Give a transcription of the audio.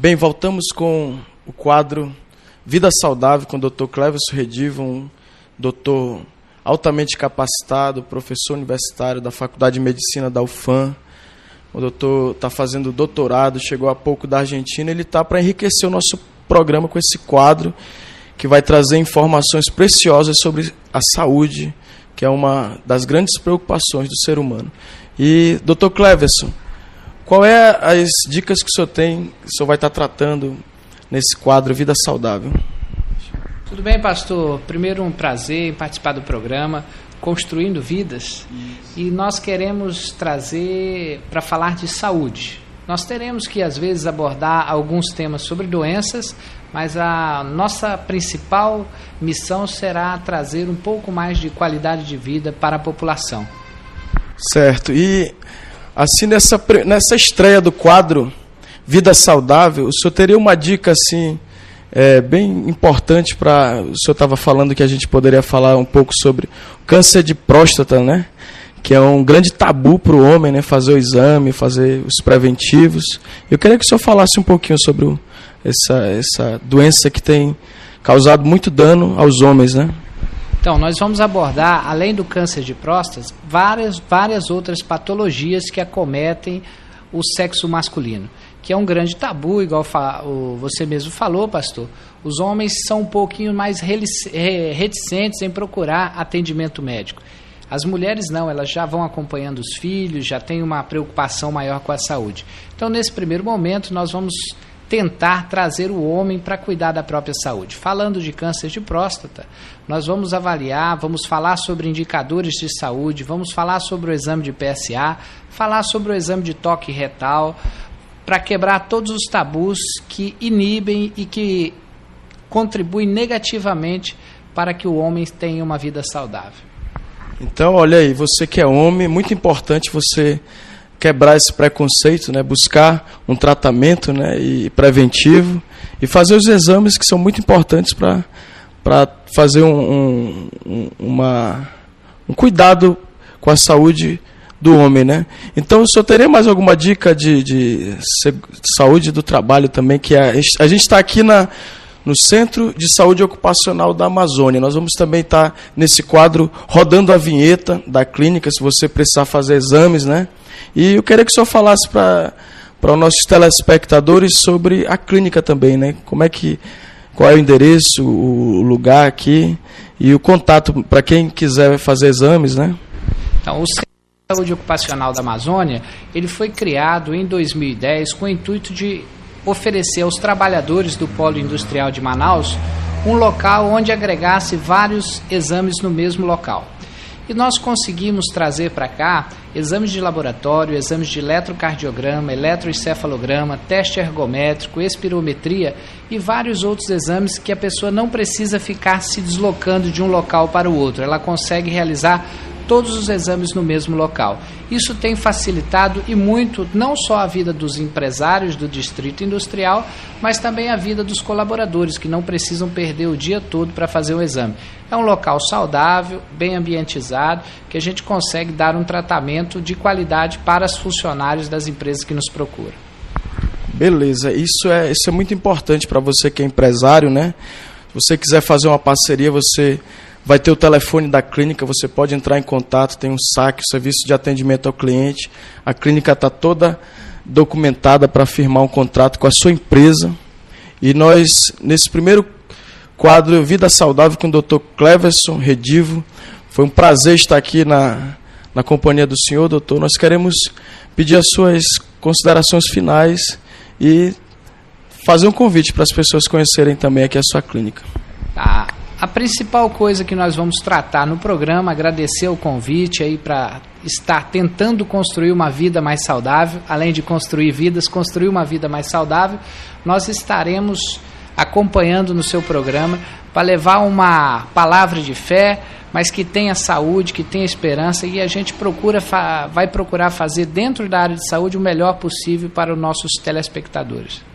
Bem, voltamos com o quadro Vida Saudável com o Dr. Cleverson Redivo, um doutor altamente capacitado, professor universitário da Faculdade de Medicina da UFAM. O doutor está fazendo doutorado, chegou há pouco da Argentina. Ele está para enriquecer o nosso programa com esse quadro que vai trazer informações preciosas sobre a saúde, que é uma das grandes preocupações do ser humano. E, doutor Cleverson, qual é as dicas que o senhor tem, que o senhor vai estar tratando nesse quadro Vida Saudável? Tudo bem, pastor? Primeiro, um prazer em participar do programa Construindo Vidas. E nós queremos trazer para falar de saúde. Nós teremos que, às vezes, abordar alguns temas sobre doenças, mas a nossa principal missão será trazer um pouco mais de qualidade de vida para a população. Certo. E assim nessa nessa estreia do quadro Vida Saudável, o senhor teria uma dica assim é, bem importante para o senhor estava falando que a gente poderia falar um pouco sobre câncer de próstata, né? Que é um grande tabu para o homem, né? Fazer o exame, fazer os preventivos. Eu queria que o senhor falasse um pouquinho sobre o, essa essa doença que tem causado muito dano aos homens, né? Então, nós vamos abordar, além do câncer de próstata, várias, várias outras patologias que acometem o sexo masculino, que é um grande tabu, igual você mesmo falou, pastor. Os homens são um pouquinho mais reticentes em procurar atendimento médico. As mulheres não, elas já vão acompanhando os filhos, já têm uma preocupação maior com a saúde. Então, nesse primeiro momento, nós vamos tentar trazer o homem para cuidar da própria saúde. Falando de câncer de próstata, nós vamos avaliar, vamos falar sobre indicadores de saúde, vamos falar sobre o exame de PSA, falar sobre o exame de toque retal, para quebrar todos os tabus que inibem e que contribuem negativamente para que o homem tenha uma vida saudável. Então, olha aí, você que é homem, muito importante você quebrar esse preconceito, né, buscar um tratamento né, e preventivo e fazer os exames que são muito importantes para fazer um, um, uma, um cuidado com a saúde do homem. Né? Então, o senhor teria mais alguma dica de, de, de saúde do trabalho também? que é, A gente está aqui na, no Centro de Saúde Ocupacional da Amazônia. Nós vamos também estar tá nesse quadro rodando a vinheta da clínica, se você precisar fazer exames, né? E eu queria que o senhor falasse para para os nossos telespectadores sobre a clínica também, né? Como é que qual é o endereço, o lugar aqui e o contato para quem quiser fazer exames, né? Então, o Centro de Saúde Ocupacional da Amazônia, ele foi criado em 2010 com o intuito de oferecer aos trabalhadores do polo industrial de Manaus um local onde agregasse vários exames no mesmo local. E nós conseguimos trazer para cá exames de laboratório, exames de eletrocardiograma, eletroencefalograma, teste ergométrico, espirometria e vários outros exames que a pessoa não precisa ficar se deslocando de um local para o outro. Ela consegue realizar todos os exames no mesmo local. Isso tem facilitado e muito não só a vida dos empresários do distrito industrial, mas também a vida dos colaboradores que não precisam perder o dia todo para fazer o exame. É um local saudável, bem ambientizado, que a gente consegue dar um tratamento de qualidade para os funcionários das empresas que nos procuram. Beleza, isso é, isso é muito importante para você que é empresário, né? Se você quiser fazer uma parceria, você Vai ter o telefone da clínica, você pode entrar em contato, tem um saque, serviço de atendimento ao cliente. A clínica está toda documentada para firmar um contrato com a sua empresa. E nós, nesse primeiro quadro Vida Saudável com o Dr. Cleverson Redivo, foi um prazer estar aqui na, na companhia do senhor, doutor. Nós queremos pedir as suas considerações finais e fazer um convite para as pessoas conhecerem também aqui a sua clínica. Tá. A principal coisa que nós vamos tratar no programa, agradecer o convite aí para estar tentando construir uma vida mais saudável, além de construir vidas, construir uma vida mais saudável, nós estaremos acompanhando no seu programa para levar uma palavra de fé, mas que tenha saúde, que tenha esperança e a gente procura vai procurar fazer dentro da área de saúde o melhor possível para os nossos telespectadores.